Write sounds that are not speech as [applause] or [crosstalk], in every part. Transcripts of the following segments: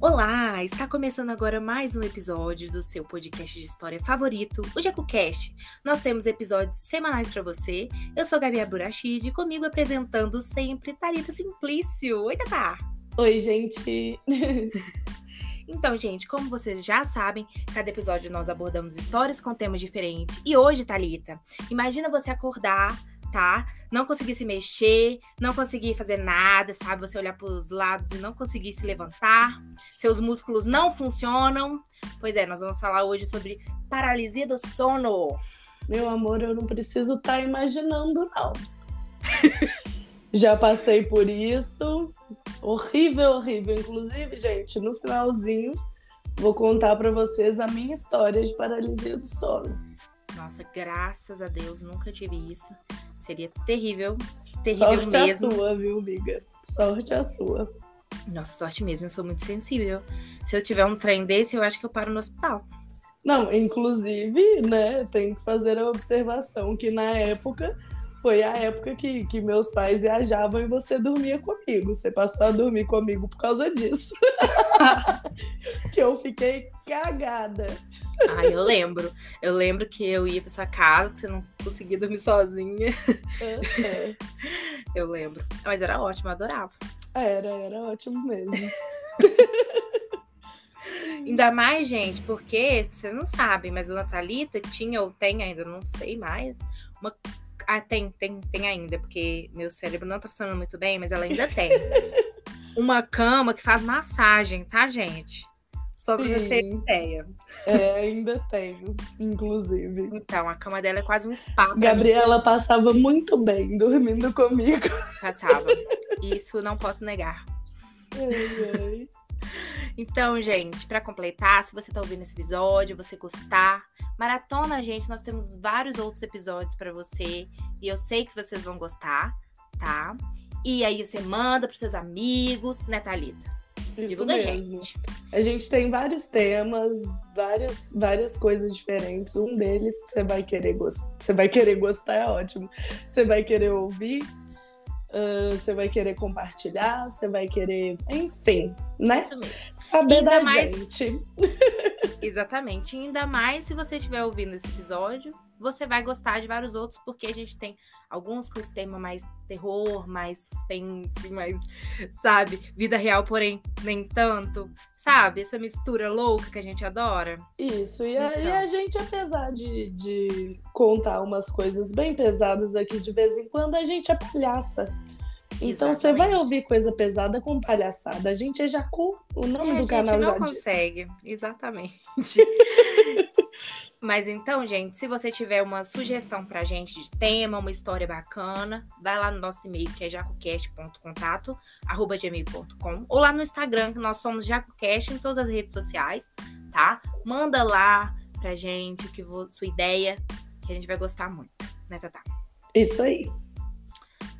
Olá, está começando agora mais um episódio do seu podcast de história favorito, o JacuCast. Nós temos episódios semanais para você. Eu sou Gabi Aburachid e comigo apresentando sempre Tarita Simplício. Oi, Tatá! Oi, gente! [laughs] Então, gente, como vocês já sabem, cada episódio nós abordamos histórias com temas diferentes. E hoje, Talita, imagina você acordar tá? Não conseguir se mexer, não conseguir fazer nada, sabe? Você olhar para os lados e não conseguir se levantar, seus músculos não funcionam. Pois é, nós vamos falar hoje sobre paralisia do sono. Meu amor, eu não preciso estar tá imaginando, não. [laughs] Já passei por isso. Horrível, horrível. Inclusive, gente, no finalzinho, vou contar para vocês a minha história de paralisia do sono. Nossa, graças a Deus, nunca tive isso. Seria terrível. Terrível sorte mesmo. a sua, viu, amiga? Sorte a sua. Nossa, sorte mesmo, eu sou muito sensível. Se eu tiver um trem desse, eu acho que eu paro no hospital. Não, inclusive, né, tenho que fazer a observação que na época foi a época que, que meus pais viajavam e você dormia comigo. Você passou a dormir comigo por causa disso. [laughs] que eu fiquei cagada. Ah, eu lembro. Eu lembro que eu ia pra sua casa, que você não conseguia dormir sozinha. É. Eu lembro. Mas era ótimo, eu adorava. Era, era ótimo mesmo. [laughs] Ainda mais, gente, porque vocês não sabem, mas a Natalita tinha ou tem ainda, não sei mais, uma. Ah, tem, tem, tem ainda, porque meu cérebro não tá funcionando muito bem, mas ela ainda tem. [laughs] uma cama que faz massagem, tá, gente? Só pra vocês terem ideia. É, ainda tenho, inclusive. Então, a cama dela é quase um spa. Gabriela mim. passava muito bem dormindo comigo. Passava. Isso não posso negar. Ai, ai. Então, gente, para completar, se você tá ouvindo esse episódio, você gostar, maratona, gente, nós temos vários outros episódios para você e eu sei que vocês vão gostar, tá? E aí você manda pros seus amigos, né, Thalita? Isso mesmo. A gente. a gente tem vários temas, várias, várias coisas diferentes. Um deles você vai querer gostar. Você vai querer gostar, é ótimo. Você vai querer ouvir, uh, você vai querer compartilhar, você vai querer, enfim, né? Isso mesmo. Saber Ainda da mais... gente. [laughs] Exatamente. Ainda mais se você estiver ouvindo esse episódio você vai gostar de vários outros, porque a gente tem alguns com esse tema mais terror, mais suspense, mais, sabe, vida real, porém nem tanto, sabe? Essa mistura louca que a gente adora. Isso, e, então. a, e a, gente, apesar de, de contar umas coisas bem pesadas aqui de vez em quando, a gente é palhaça. Então você vai ouvir coisa pesada com palhaçada. A gente é Jacu, o nome é, do canal já diz. não consegue, exatamente. [laughs] Mas então, gente, se você tiver uma sugestão pra gente de tema, uma história bacana, vai lá no nosso e-mail, que é jacocast.contato@gmail.com ou lá no Instagram, que nós somos jacocast em todas as redes sociais, tá? Manda lá pra gente que sua ideia, que a gente vai gostar muito, né, Tatá? Isso aí.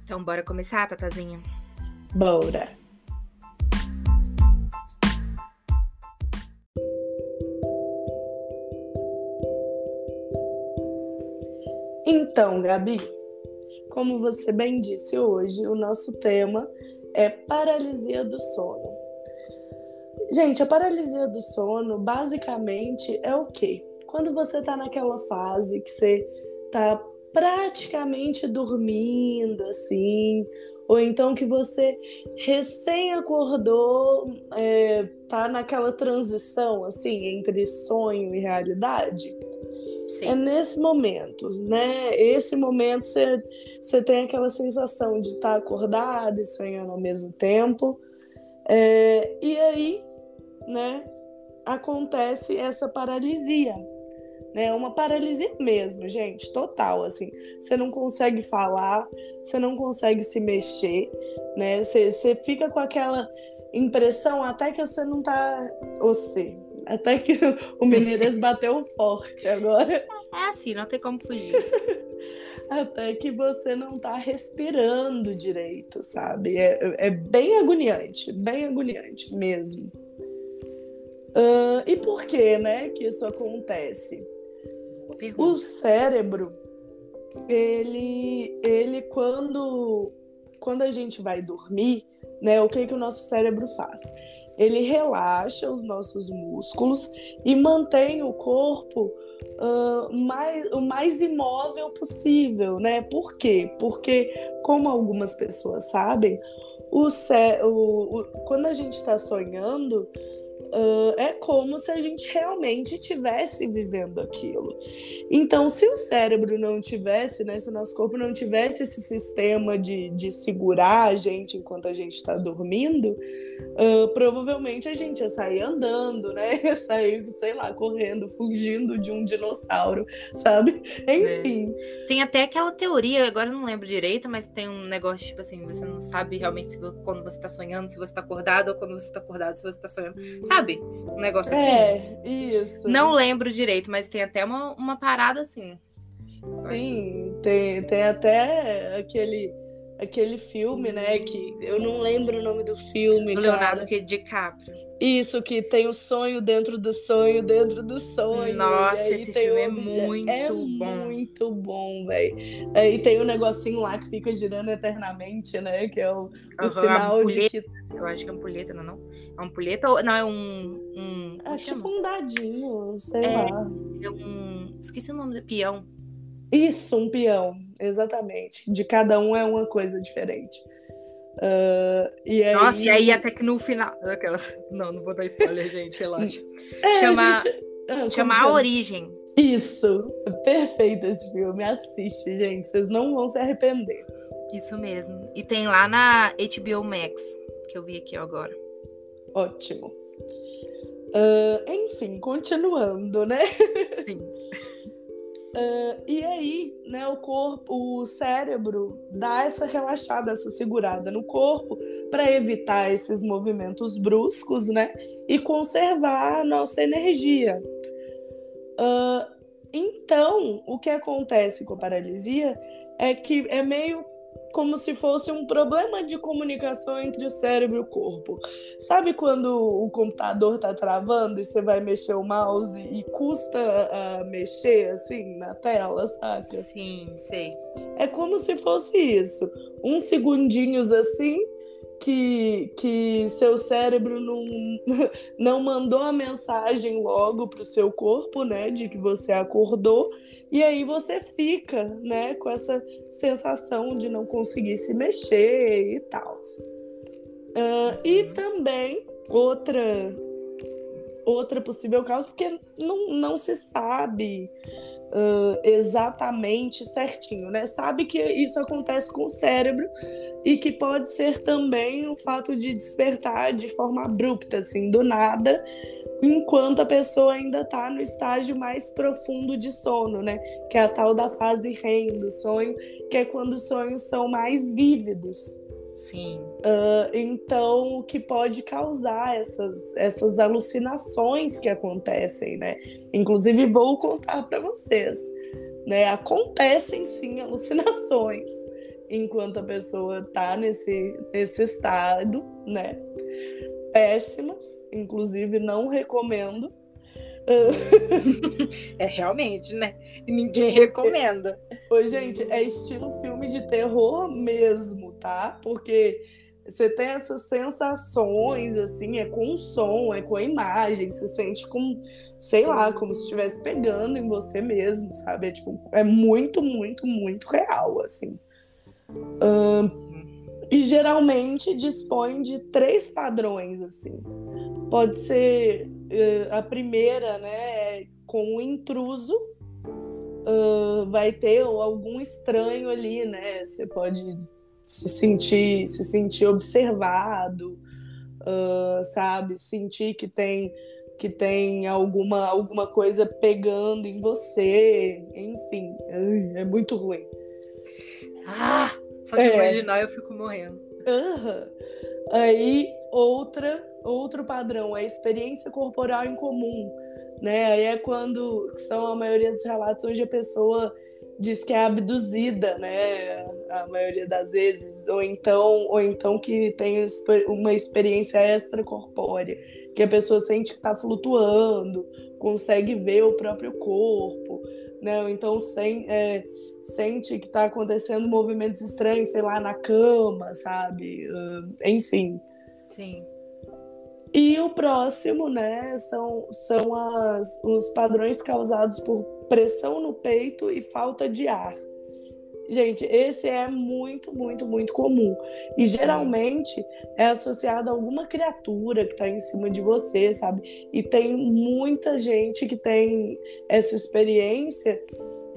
Então, bora começar, Tatazinha? Bora. Então, Gabi, como você bem disse hoje, o nosso tema é paralisia do sono. Gente, a paralisia do sono basicamente é o quê? Quando você está naquela fase que você está praticamente dormindo, assim, ou então que você recém acordou, é, tá naquela transição, assim, entre sonho e realidade. Sim. É nesse momento, né? Esse momento você, tem aquela sensação de estar tá acordado e sonhando ao mesmo tempo. É, e aí, né, acontece essa paralisia. Né? Uma paralisia mesmo, gente, total, assim. Você não consegue falar, você não consegue se mexer, né? Você, você fica com aquela impressão até que você não tá... Você, até que o Menezes bateu forte agora. É assim, não tem como fugir. [laughs] Até que você não tá respirando direito, sabe? É, é bem agoniante, bem agoniante mesmo. Uh, e por que, né, que isso acontece? O cérebro, ele, ele quando, quando a gente vai dormir, né, o que que o nosso cérebro faz? Ele relaxa os nossos músculos e mantém o corpo uh, mais, o mais imóvel possível, né? Por quê? Porque, como algumas pessoas sabem, o, o, o quando a gente está sonhando, uh, é como se a gente realmente estivesse vivendo aquilo. Então, se o cérebro não tivesse, né, se o nosso corpo não tivesse esse sistema de, de segurar a gente enquanto a gente está dormindo, uh, provavelmente a gente ia sair andando, né? [laughs] Ia sair, sei lá, correndo, fugindo de um dinossauro, sabe? Enfim. É. Tem até aquela teoria, agora eu não lembro direito, mas tem um negócio tipo assim, você não sabe realmente se, quando você está sonhando, se você está acordado, ou quando você está acordado, se você está sonhando. Sabe? Sabe? Um negócio assim. É, isso. Não lembro direito, mas tem até uma, uma parada assim. Sim, tem, tem até aquele aquele filme, né? Que eu não lembro o nome do filme. Do Leonardo que DiCaprio. Isso, que tem o sonho dentro do sonho, dentro do sonho. Nossa, esse filme é muito é bom. muito bom, velho. Aí tem um negocinho lá que fica girando eternamente, né? Que é o, o uhum, sinal de que. Eu acho que é ampulheta, não é não? É ampulheta ou. Não, é um. um é tipo um dadinho, sei é, lá. É um. Esqueci o nome do peão. Isso, um peão, exatamente. De cada um é uma coisa diferente. Uh, e aí... Nossa, e aí até que no final. Aquelas... Não, não vou dar spoiler, gente, relaxa. [laughs] É, chama gente... ah, chama A Origem. Isso, perfeito esse filme. Assiste, gente. Vocês não vão se arrepender. Isso mesmo. E tem lá na HBO Max, que eu vi aqui agora. Ótimo. Uh, enfim, continuando, né? Sim. [laughs] Uh, e aí, né, o corpo, o cérebro dá essa relaxada, essa segurada no corpo para evitar esses movimentos bruscos, né, e conservar a nossa energia. Uh, então, o que acontece com a paralisia é que é meio como se fosse um problema de comunicação entre o cérebro e o corpo. Sabe quando o computador tá travando e você vai mexer o mouse e custa a mexer assim na tela, sabe? Sim, sei. É como se fosse isso. Uns segundinhos assim que, que seu cérebro não, [laughs] não mandou a mensagem logo para o seu corpo, né, de que você acordou, e aí você fica, né, com essa sensação de não conseguir se mexer e tal. Uh, e também outra outra possível causa, porque não, não se sabe uh, exatamente certinho, né? Sabe que isso acontece com o cérebro e que pode ser também o fato de despertar de forma abrupta, assim, do nada, enquanto a pessoa ainda está no estágio mais profundo de sono, né? Que é a tal da fase REM do sonho, que é quando os sonhos são mais vívidos. Sim. Uh, então, o que pode causar essas, essas alucinações que acontecem, né? Inclusive, vou contar para vocês, né? Acontecem sim [laughs] alucinações enquanto a pessoa está nesse, nesse estado, né? Péssimas, inclusive não recomendo. É realmente, né? Ninguém recomenda. Oi, gente, é estilo filme de terror mesmo, tá? Porque você tem essas sensações, assim, é com som, é com a imagem, você sente como, sei lá, como se estivesse pegando em você mesmo, sabe? É, tipo, é muito, muito, muito real, assim. E geralmente dispõe de três padrões, assim. Pode ser uh, a primeira, né, com o intruso, uh, vai ter algum estranho ali, né? Você pode se sentir, se sentir observado, uh, sabe? Sentir que tem que tem alguma, alguma coisa pegando em você, enfim, é muito ruim. Ah, só de é. imaginar eu fico morrendo. Uhum. Aí outra outro padrão é a experiência corporal em comum, né? Aí é quando são a maioria dos relatos onde a pessoa diz que é abduzida, né? A maioria das vezes, ou então, ou então que tem uma experiência extracorpórea, que a pessoa sente que está flutuando, consegue ver o próprio corpo, né? Então sem, é, sente que está acontecendo movimentos estranhos, sei lá, na cama, sabe? Uh, enfim. Sim. E o próximo, né, são, são as, os padrões causados por pressão no peito e falta de ar. Gente, esse é muito, muito, muito comum. E geralmente é associado a alguma criatura que está em cima de você, sabe? E tem muita gente que tem essa experiência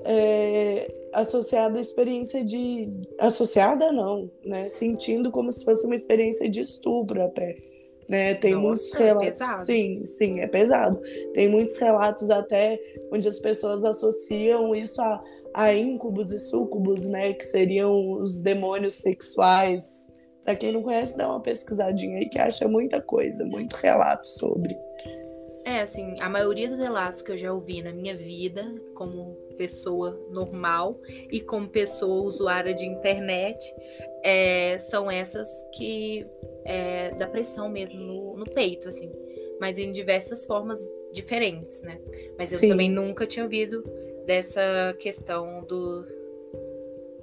é, associada à experiência de. Associada não, né? Sentindo como se fosse uma experiência de estupro até. Né? Tem Nossa, muitos é relatos. pesado. sim, sim, é pesado. Tem muitos relatos até onde as pessoas associam isso a, a íncubos e súcubos, né? Que seriam os demônios sexuais. Pra quem não conhece, dá uma pesquisadinha aí que acha muita coisa, muito relato sobre. É, assim, a maioria dos relatos que eu já ouvi na minha vida, como pessoa normal e como pessoa usuária de internet, é, são essas que é, da pressão mesmo no, no peito, assim, mas em diversas formas diferentes, né? Mas eu Sim. também nunca tinha ouvido dessa questão do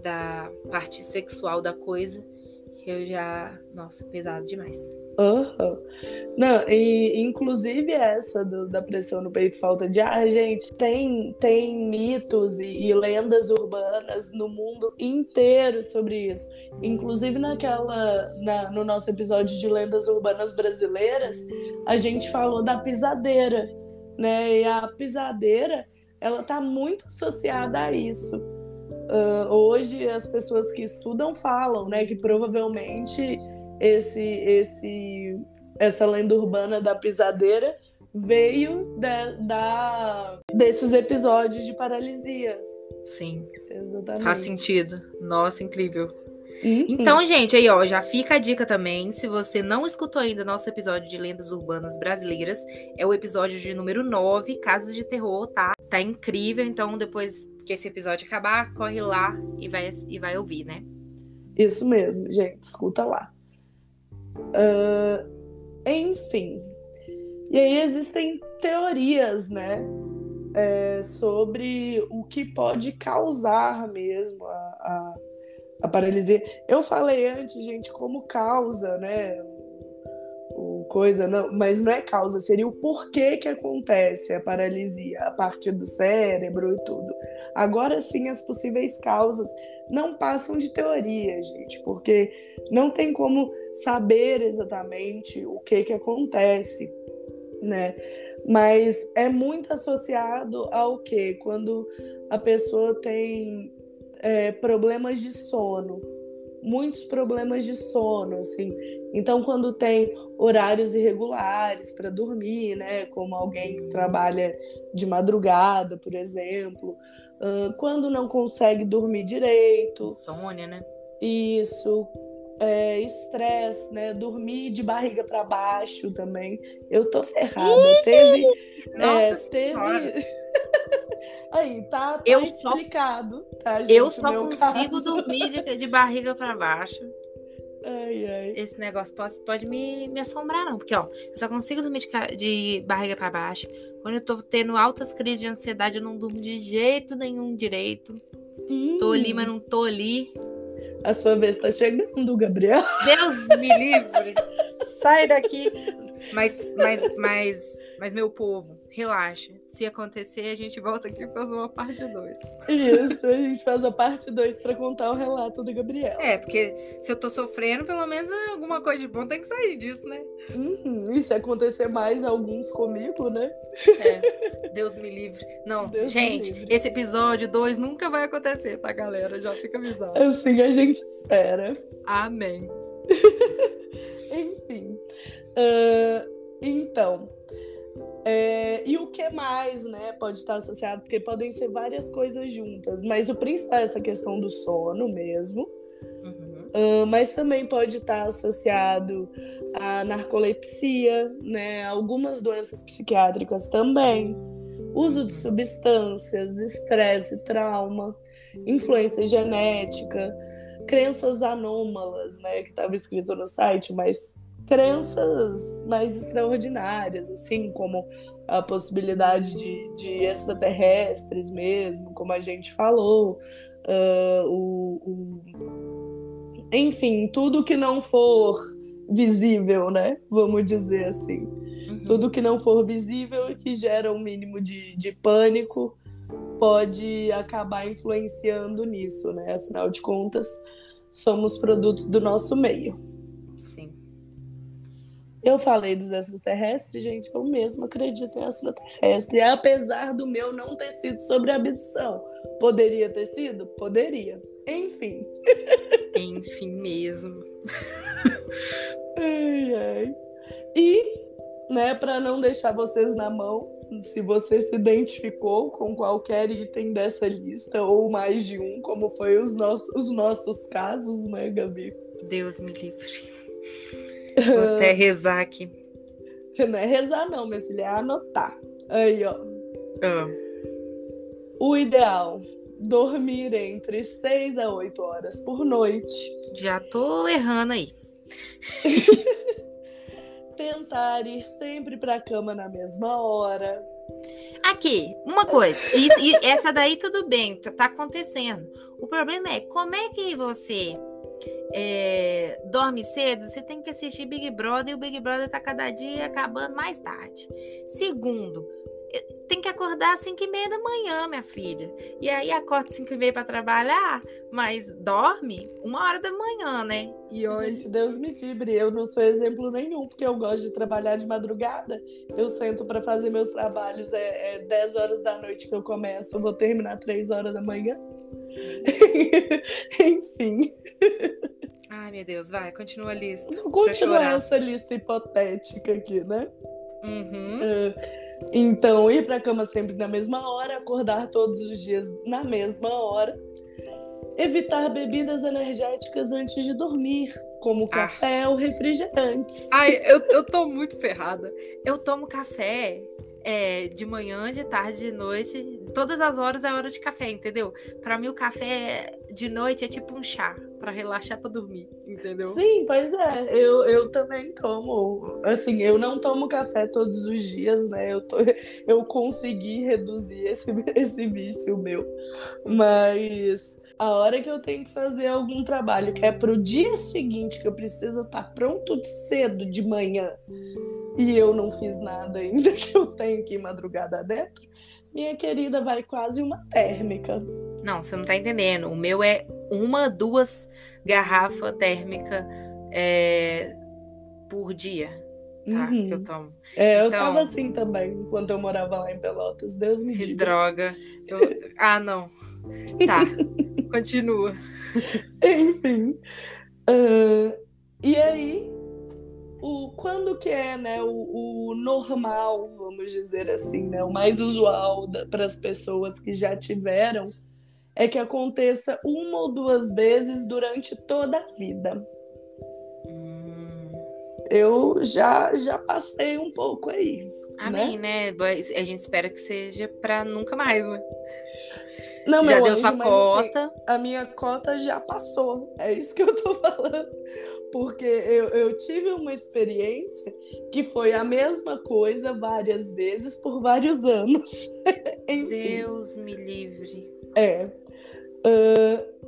da parte sexual da coisa, que eu já, nossa, pesado demais. Aham. Não, e inclusive essa do- da pressão no peito, falta de ar, gente, tem, tem mitos e, e lendas urbanas no mundo inteiro sobre isso. Inclusive naquela, na- no nosso episódio de lendas urbanas brasileiras, a gente falou da pisadeira, né? E a pisadeira, ela tá muito associada a isso. Ah, hoje as pessoas que estudam falam, né, que provavelmente esse, esse, essa lenda urbana da pisadeira veio da, da- desses episódios de paralisia. Sim, Exatamente. faz sentido. Nossa, incrível. Uhum. Então, gente, aí, ó, já fica a dica também. Se você não escutou ainda nosso episódio de lendas urbanas brasileiras, é o episódio de número 9, Casos de Terror, tá? Tá incrível. Então, depois que esse episódio acabar, corre lá e vai, e vai ouvir, né? Isso mesmo, gente, escuta lá. Ah, enfim. E aí existem teorias, né? é, sobre o que pode causar mesmo a, a, a paralisia. Eu falei antes, gente, como causa, né? O coisa, não, mas não é causa, seria o porquê que acontece a paralisia, a partir do cérebro e tudo. Agora sim, as possíveis causas não passam de teoria, gente, porque não tem como saber exatamente o que que acontece, né? Mas é muito associado ao que? Quando a pessoa tem é, problemas de sono, muitos problemas de sono, assim. Então, quando tem horários irregulares para dormir, né? Como alguém que trabalha de madrugada, por exemplo, ah, quando não consegue dormir direito, Sônia, né? isso, é, estresse, né? Dormir de barriga para baixo também. Eu tô ferrada. Teve. Nossa é, teve. [laughs] Aí, tá, tá Eu só- explicado, tá, gente? Eu só consigo caso. dormir de, de barriga pra baixo. Ai, ai. Esse negócio pode, pode me, me assombrar, não. Porque, ó, eu só consigo dormir de, de barriga pra baixo. Quando eu tô tendo altas crises de ansiedade, eu não durmo de jeito nenhum direito. Tô ali, Hum, mas não tô ali. A sua vez tá chegando, Gabriel. Deus me livre. Sai daqui. Mas, mas, mas, mas, meu povo, relaxa. Se acontecer, a gente volta aqui pra fazer uma parte 2. Isso, a gente faz a parte 2 pra contar o relato do Gabriel. É, porque se eu tô sofrendo, pelo menos alguma coisa de bom tem que sair disso, né? Uhum, E se acontecer mais alguns comigo, né? É. Deus me livre. Não, Deus gente, esse episódio 2 nunca vai acontecer, tá, galera? Já fica avisado. Assim a gente espera. Amém. [laughs] Enfim. Ah, então. É, e o que mais, né, pode estar associado? Porque podem ser várias coisas juntas, mas o principal é essa questão do sono mesmo. Uhum. Ah, mas também pode estar associado à narcolepsia, né, algumas doenças psiquiátricas também, uso de substâncias, estresse, trauma, influência genética, crenças anômalas, né, que estava escrito no site, mas crenças mais extraordinárias, assim como a possibilidade de, de extraterrestres mesmo, como a gente falou, ah, o- o enfim, tudo que não for visível, né? Vamos dizer assim. Uhum. Tudo que não for visível e que gera um mínimo de, de pânico pode acabar influenciando nisso, né? Afinal de contas, somos produtos do nosso meio. Sim. Eu falei dos extraterrestres, gente, eu mesmo acredito em extraterrestre, apesar do meu não ter sido sobre abdução. Poderia ter sido? Poderia. Enfim. [laughs] Enfim mesmo. ai, ai. E, né, para não deixar vocês na mão, se você se identificou com qualquer item dessa lista, ou mais de um, como foi os nossos, os nossos casos, né, Gabi? Deus me livre. Vou até [laughs] rezar aqui. Não é rezar, não, minha filha, é anotar. Aí, ó. Ah. O ideal: dormir entre 6 a 8 horas por noite. Já tô errando aí. [laughs] Tentar ir sempre pra cama na mesma hora. Aqui, uma coisa. Isso, e essa daí tudo bem, tá, tá acontecendo. O problema é como é que você é, dorme cedo, você tem que assistir Big Brother e o Big Brother tá cada dia acabando mais tarde. Segundo, eh, tem que acordar às 5 e meia da manhã, minha filha. E aí acorda às 5 e meia para trabalhar, mas dorme uma hora da manhã, né? E hoje... Gente, Deus me livre, eu não sou exemplo nenhum, porque eu gosto de trabalhar de madrugada. Eu sento para fazer meus trabalhos, é, é 10 horas da noite que eu começo, eu vou terminar 3 horas da manhã. [laughs] Enfim. Ai, meu Deus, vai, continua a lista. Vou continuar essa lista hipotética aqui, né? Uhum. Uh, então, ir pra cama sempre na mesma hora, acordar todos os dias na mesma hora. Evitar bebidas energéticas antes de dormir, como ah. café ou refrigerantes. Ai, eu, eu tô muito ferrada. Eu tomo café é, de manhã, de tarde, de noite. Todas as horas é hora de café, entendeu? Para mim, o café de noite é tipo um chá para relaxar para dormir, entendeu? Sim, pois é. Eu, eu também tomo. Assim, eu não tomo café todos os dias, né? Eu, tô, [laughs] eu consegui reduzir esse, [laughs] esse vício meu. Mas a hora que eu tenho que fazer algum trabalho que é pro dia seguinte, que eu preciso estar tá pronto cedo de manhã e eu não fiz nada ainda, [laughs] que eu tenho que ir madrugada dentro, minha querida, vai quase uma térmica. Não, você não tá entendendo. O meu é uma, duas garrafas térmica é, por dia. Tá, uhum. que eu tomo. É, eu então, tava assim também, enquanto eu morava lá em Pelotas. Deus me Que droga. Eu... ah, não. Tá, [laughs] continua. Enfim. Uh, e aí, o quando que é né, o, o normal, vamos dizer assim, né, o mais usual para as pessoas que já tiveram é que aconteça uma ou duas vezes durante toda a vida. Hum. Eu já já passei um pouco aí. Amém, né? né? A gente espera que seja para nunca mais, né? Não, já deu anjo, sua assim, cota. Assim, a minha cota já passou. É isso que eu tô [laughs] falando. Porque eu, eu tive uma experiência que foi a mesma coisa várias vezes por vários anos. [laughs] Deus me livre. É. Uh,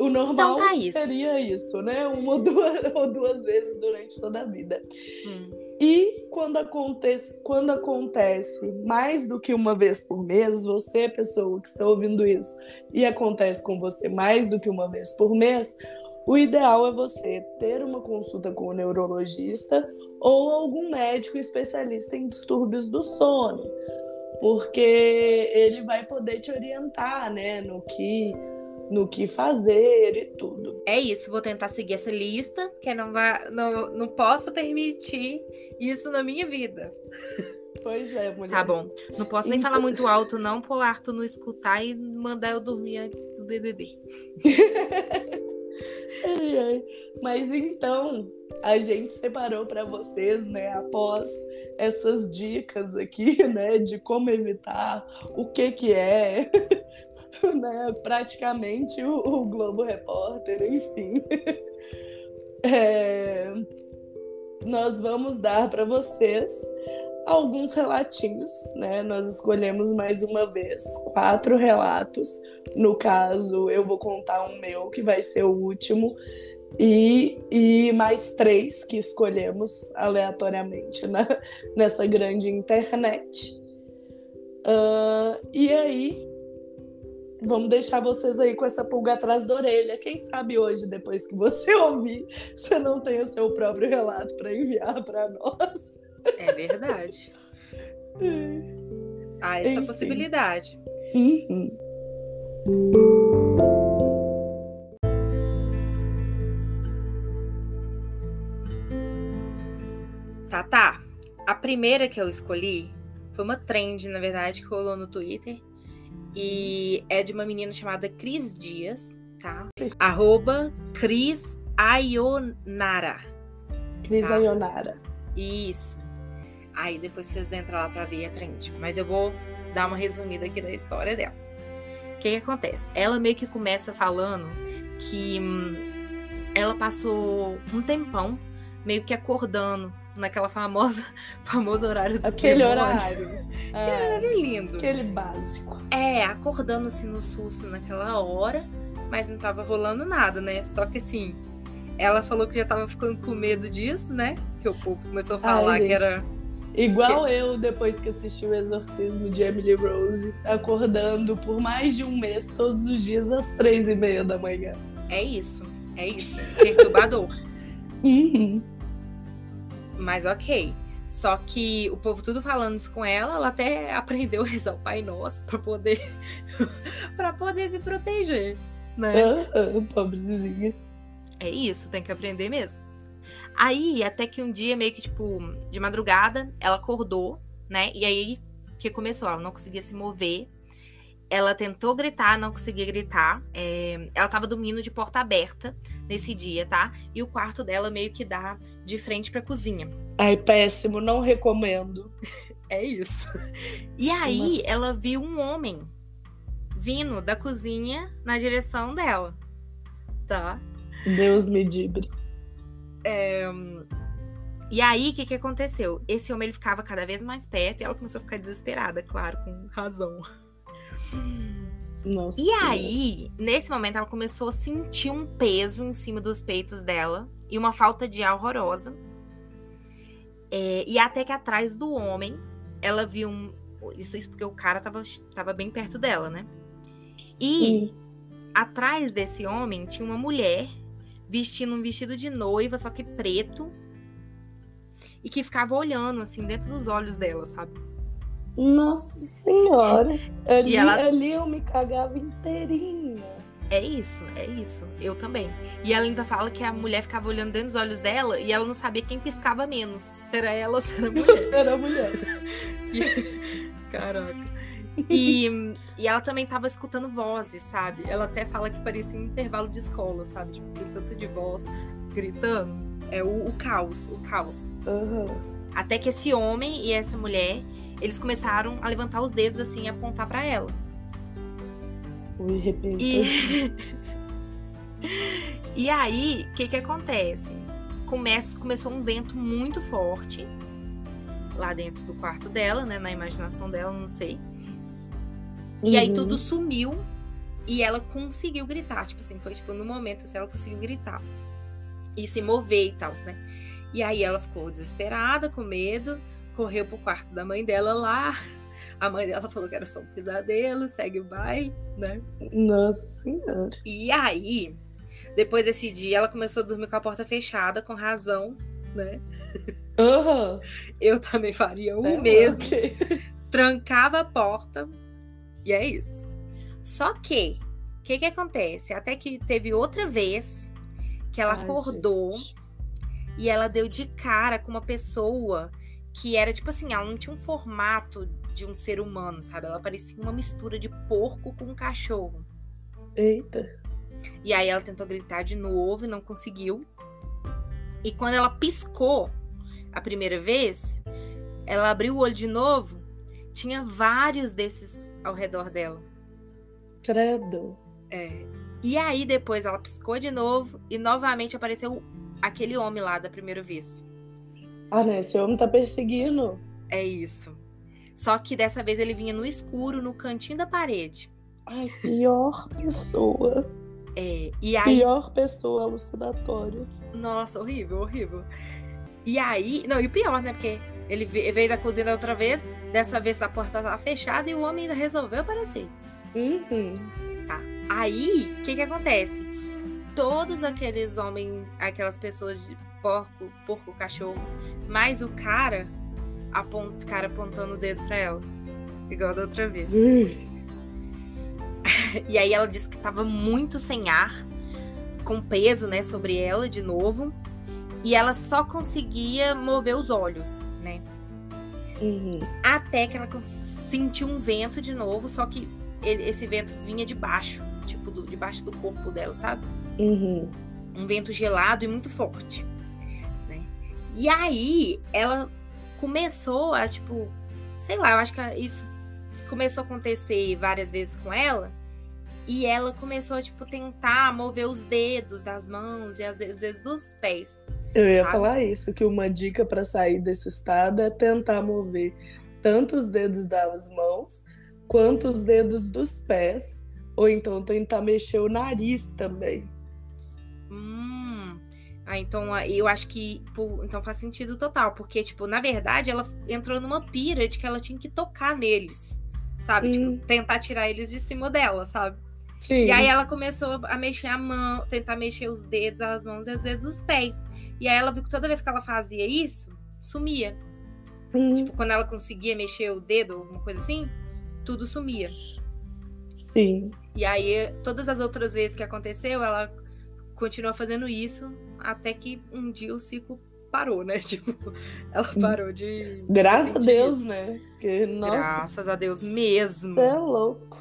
o normal então tá isso. seria isso, né? Uma ou duas, [laughs] ou duas vezes durante toda a vida. Hum. E quando acontece, quando acontece mais do que uma vez por mês, você, pessoa que está ouvindo isso, e acontece com você mais do que uma vez por mês, o ideal é você ter uma consulta com o neurologista ou algum médico especialista em distúrbios do sono, porque ele vai poder te orientar, né, no que no que fazer e tudo. É isso, vou tentar seguir essa lista, que não vai, não, não posso permitir isso na minha vida. Pois é, mulher. Tá bom. Não posso nem então... falar muito alto, não, pro Arthur não escutar e mandar eu dormir antes do BBB. [laughs] Mas então, a gente separou para vocês, né, após essas dicas aqui, [laughs] né, de como evitar, o que que é, [laughs] [laughs] né? Praticamente o, o Globo Repórter, enfim. [laughs] É, nós vamos dar para vocês alguns relatinhos, né? Nós escolhemos mais uma vez quatro relatos. No caso, eu vou contar um meu que vai ser o último. e, e mais três que escolhemos aleatoriamente na, [laughs] nessa grande internet. Uh, e aí, vamos deixar vocês aí com essa pulga atrás da orelha. Quem sabe hoje, depois que você [laughs] ouvir, você não tem o seu próprio relato para enviar para nós. É verdade. Há essa Enfim. possibilidade. Uhum. Tá, tá. A primeira que eu escolhi foi uma trend, na verdade, que rolou no Twitter. E é de uma menina chamada Cris Dias, tá? Arroba Cris Ayonara. Cris tá? Ayonara. Isso. Aí depois vocês entram lá pra ver a trend. Mas eu vou dar uma resumida aqui da história dela. O que, que acontece? Ela meio que começa falando que hum, ela passou um tempão meio que acordando naquela famosa [laughs] famoso horário do Aquele horário. [laughs] Aquele ah, horário lindo. Aquele básico. É, acordando assim no susto naquela hora, mas não tava rolando nada, né? Só que assim, ela falou que já tava ficando com medo disso, né? Que o povo começou a falar Ai, que era Igual eu, depois que assisti o Exorcismo de Emily Rose, acordando por mais de um mês, todos os dias, às três e meia da manhã. É isso, é isso. Perturbador. uhum. Mas ok. Só que o povo tudo falando isso com ela, ela até [laughs] aprendeu a rezar o Pai Nosso para poder [laughs] para poder se proteger, né? Ah, ah, pobrezinha. É isso, tem que aprender mesmo. Aí, até que um dia, meio que, tipo, de madrugada, ela acordou, né? E aí, o que começou? Ela não conseguia se mover. Ela tentou gritar, não conseguia gritar. É... Ela tava dormindo de porta aberta nesse dia, tá? E o quarto dela meio que dá de frente pra cozinha. Ai, péssimo, não recomendo. é isso. E aí, Nossa. ela viu um homem vindo da cozinha na direção dela, tá? Deus me dibre. É... E aí, o que, que aconteceu? Esse homem ele ficava cada vez mais perto e ela começou a ficar desesperada, claro, com razão. Nossa. E aí, nesse momento, ela começou a sentir um peso em cima dos peitos dela e uma falta de ar horrorosa. É, e até que atrás do homem, ela viu um. Isso, isso porque o cara tava, tava bem perto dela, né? E hum. atrás desse homem tinha uma mulher vestindo um vestido de noiva, só que preto. E que ficava olhando, assim, dentro dos olhos dela, sabe? Nossa senhora. Ali, ela... ali eu me cagava inteirinha. É isso, é isso. Eu também. E ela ainda fala que a mulher ficava olhando dentro dos olhos dela e ela não sabia quem piscava menos. Será ela ou será a mulher? [laughs] será a mulher. [laughs] Caraca. E, e ela também tava escutando vozes, sabe? Ela até fala que parecia um intervalo de escola, sabe? Tipo, tanto de voz gritando. É o, o caos, o caos. Uhum. Até que esse homem e essa mulher, eles começaram a levantar os dedos assim e apontar para ela. Ui, repito. E... [laughs] e aí, o que que acontece? Começa, começou um vento muito forte lá dentro do quarto dela, né? Na imaginação dela, não sei. E uhum. aí tudo sumiu e ela conseguiu gritar. Tipo assim, foi tipo no momento assim, ela conseguiu gritar. E se mover e tal, né? E aí ela ficou desesperada, com medo, correu pro quarto da mãe dela lá. [laughs] A mãe dela falou que era só um pesadelo, segue o baile, né? Nossa Senhora. E aí, depois desse dia, ela começou a dormir com a porta fechada, com razão, né? Uhum. [laughs] Eu também faria o é, mesmo. Okay. [laughs] Trancava a porta, e é isso. Só que, o que que acontece? Até que teve outra vez que ela Ai, acordou gente. e ela deu de cara com uma pessoa que era tipo assim, ela não tinha um formato de um ser humano, sabe? Ela parecia uma mistura de porco com um cachorro. Eita. E aí ela tentou gritar de novo e não conseguiu. E quando ela piscou a primeira vez, ela abriu o olho de novo tinha vários desses ao redor dela. Credo. É. E aí depois ela piscou de novo e novamente apareceu aquele homem lá da primeira vez. Ah, né? Esse homem tá perseguindo. É isso. Só que dessa vez ele vinha no escuro, no cantinho da parede. Ai, pior pessoa. É, e aí... Pior pessoa alucinatória. Nossa, horrível, horrível. E aí, não, e o pior, né? Porque ele veio da cozinha outra vez, dessa vez a porta tava fechada e o homem ainda resolveu aparecer. Uhum. Tá. Aí, o que que acontece? Todos aqueles homens, aquelas pessoas de porco, porco, cachorro, mais o cara, apont, cara apontando o dedo pra ela. Igual da outra vez. [laughs] E aí ela disse que tava muito sem ar, com peso, né, sobre ela de novo. E ela só conseguia mover os olhos, né? Uhum. Até que ela sentiu um vento de novo, só que ele, esse vento vinha de baixo, tipo, do, debaixo do corpo dela, sabe? Uhum. Um vento gelado e muito forte. E aí ela começou a, tipo, sei lá, eu acho que isso começou a acontecer várias vezes com ela. E ela começou a, tipo, tentar mover os dedos das mãos e os dedos dos pés. Eu ia sabe? falar isso, que uma dica para sair desse estado é tentar mover tanto os dedos das mãos quanto os dedos dos pés, ou então tentar mexer o nariz também. Ah, então eu acho que então faz sentido total, porque tipo, na verdade, ela entrou numa pira de que ela tinha que tocar neles, sabe? Tipo, hum. Tipo, tentar tirar eles de cima dela, sabe? Sim. E aí ela começou a mexer a mão, tentar mexer os dedos, as mãos e às vezes os pés. E aí ela viu que toda vez que ela fazia isso, sumia. Hum. Tipo, quando ela conseguia mexer o dedo, alguma coisa assim, tudo sumia. Sim. E aí, todas as outras vezes que aconteceu, ela continuou fazendo isso até que um dia o ciclo parou, né? [laughs] Tipo, ela parou de. Graças a Deus, isso. né? Porque, nossa, Graças a Deus mesmo. É louco.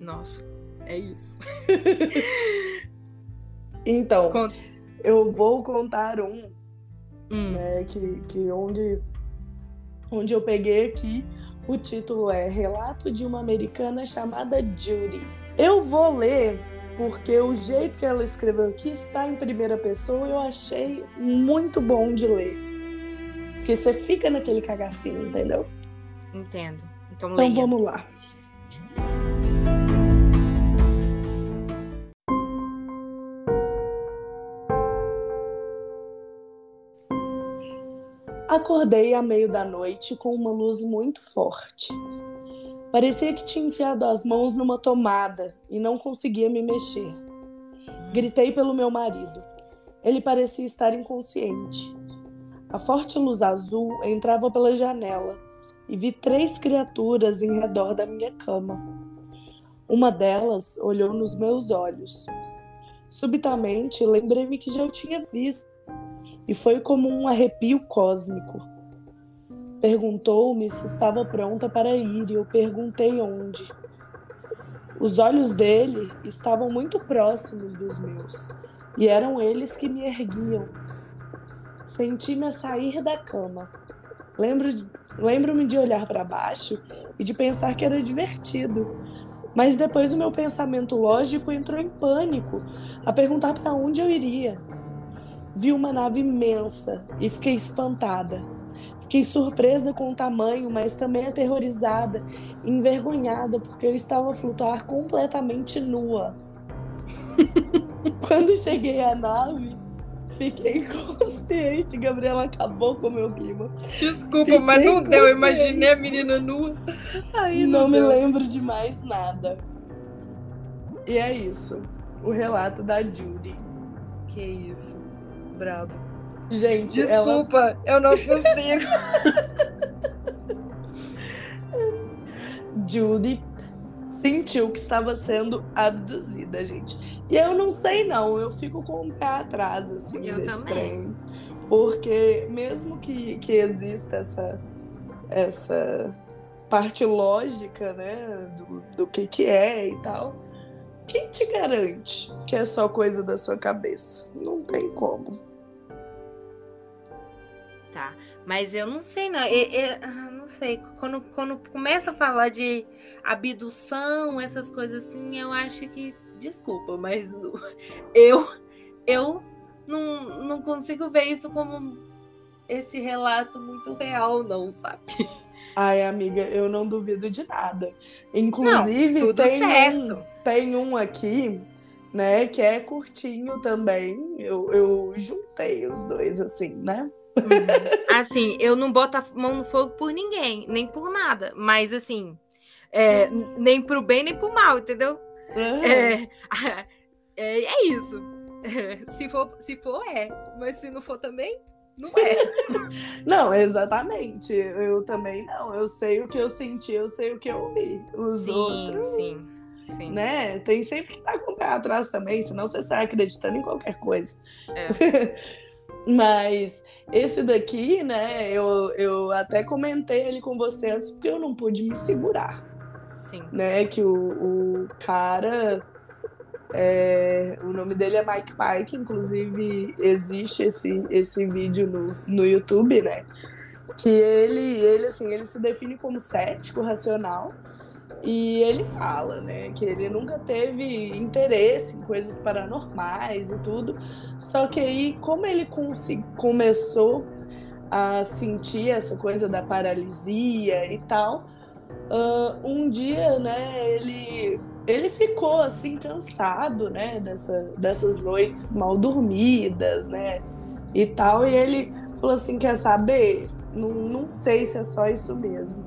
Nossa. É isso. [laughs] então, eu vou contar um, hum. né, que, que onde, onde eu peguei aqui, o título é Relato de uma Americana chamada Judy. Eu vou ler porque o jeito que ela escreveu aqui está em primeira pessoa e eu achei muito bom de ler. Porque você fica naquele cagacinho, entendeu? Entendo. Então, então vamos lá. Acordei a meio da noite com uma luz muito forte. Parecia que tinha enfiado as mãos numa tomada e não conseguia me mexer. Gritei pelo meu marido. Ele parecia estar inconsciente. A forte luz azul entrava pela janela e vi três criaturas em redor da minha cama. Uma delas olhou nos meus olhos. Subitamente, lembrei-me que já o tinha visto e foi como um arrepio cósmico. Perguntou-me se estava pronta para ir e eu perguntei onde. Os olhos dele estavam muito próximos dos meus e eram eles que me erguiam. Senti-me a sair da cama. Lembro-me lembro de olhar para baixo e de pensar que era divertido. Mas depois o meu pensamento lógico entrou em pânico, a perguntar para onde eu iria vi uma nave imensa e fiquei espantada. Fiquei surpresa com o tamanho, mas também aterrorizada, envergonhada, porque eu estava a flutuar completamente nua. [laughs] Quando cheguei à nave, fiquei inconsciente. Gabriela acabou com o meu clima. Desculpa, fiquei mas não deu. Eu imaginei a menina nua. Aí não, não me lembro de mais nada. E é isso. O relato da Judy. Que isso brabo. Gente, desculpa, ela... eu não consigo. Judy sentiu que estava sendo abduzida, gente. E eu não sei não, eu fico com o pé atrás assim eu desse também. trem. Porque mesmo que, que exista essa essa parte lógica, né, do, do que que é e tal, quem te garante que é só coisa da sua cabeça? Não tem como. Tá, mas eu não sei, não. Eu, eu, ah, não sei. Quando, quando começa a falar de abdução, essas coisas assim, eu acho que. Desculpa, mas [laughs] eu, eu não, não consigo ver isso como esse relato muito real, não, sabe? Ai, amiga, eu não duvido de nada. Inclusive, não, tem, certo. Um, tem um aqui né? Que é curtinho também. Eu, eu juntei os dois, assim, né? Uhum. Assim, eu não boto a mão no fogo por ninguém, nem por nada. Mas assim, é, nem pro bem, nem pro mal, entendeu? Uhum. É, [laughs] é, é, isso. [laughs] Se for, se for, é. Mas se não for também, não é. [laughs] não, exatamente. Eu também não. Eu sei o que eu senti, eu sei o que eu ouvi. Os sim, outros. Sim, sim. Né? Tem sempre que estar tá com o pé atrás também, senão você sai acreditando em qualquer coisa. É. Mas esse daqui, né, eu, eu até comentei ele com você antes porque eu não pude me segurar. Sim. Né, que o, o cara é, o nome dele é Mike Pike, inclusive existe esse, esse vídeo no, no YouTube, né? Que ele, ele, assim, ele se define como cético, racional, e ele fala, né, que ele nunca teve interesse em coisas paranormais e tudo. Só que aí, como ele começou a sentir essa coisa da paralisia e tal, uh, um dia, né, ele ele ficou assim cansado, né, dessa, dessas noites mal dormidas, né, e tal. E ele falou assim, quer saber? Não, não sei se é só isso mesmo.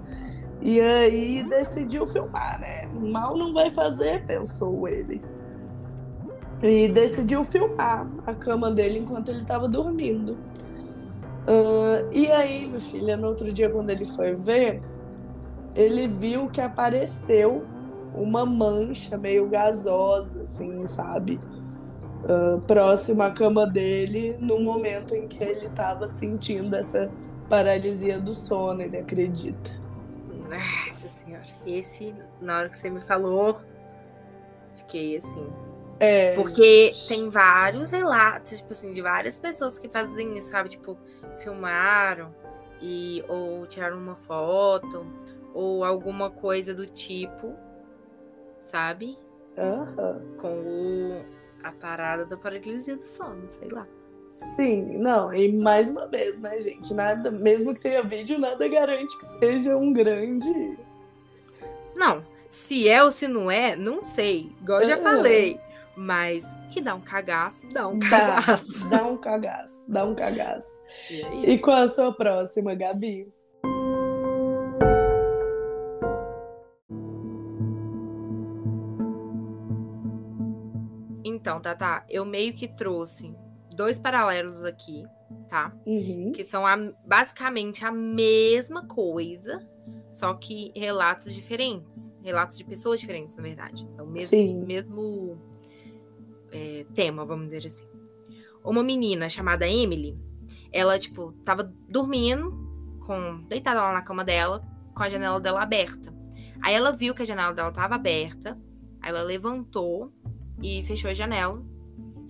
E aí decidiu filmar, né? Mal não vai fazer, pensou ele. E decidiu filmar a cama dele enquanto ele estava dormindo. Uh, e aí, meu filho, no outro dia, quando ele foi ver, ele viu que apareceu uma mancha meio gasosa, assim, sabe? Uh, próxima à cama dele, no momento em que ele estava sentindo essa paralisia do sono, ele acredita. Nossa senhora, esse, na hora que você me falou, fiquei assim. É, Porque tem vários relatos, tipo assim, de várias pessoas que fazem isso, sabe? Tipo, filmaram e ou tiraram uma foto ou alguma coisa do tipo sabe? Uhum. Com o, a parada da paralisia do sono, sei lá. Sim, não, e mais uma vez, né, gente? Nada, mesmo que tenha vídeo, nada garante que seja um grande. Não, se é ou se não é, não sei. Igual eu já falei. Mas que dá um cagaço, dá um cagaço. Dá, dá um cagaço, dá um cagaço. E, é e qual a sua próxima, Gabi? Então, tá, tá. Eu meio que trouxe dois paralelos aqui, tá? Uhum. Que são a, basicamente a mesma coisa, só que relatos diferentes. Relatos de pessoas diferentes, na verdade. Então, mesmo, Sim. mesmo é, tema, vamos dizer assim. Uma menina chamada Emily, ela, tipo, tava dormindo, com deitada lá na cama dela, com a janela dela aberta. Aí ela viu que a janela dela tava aberta, aí ela levantou e fechou a janela.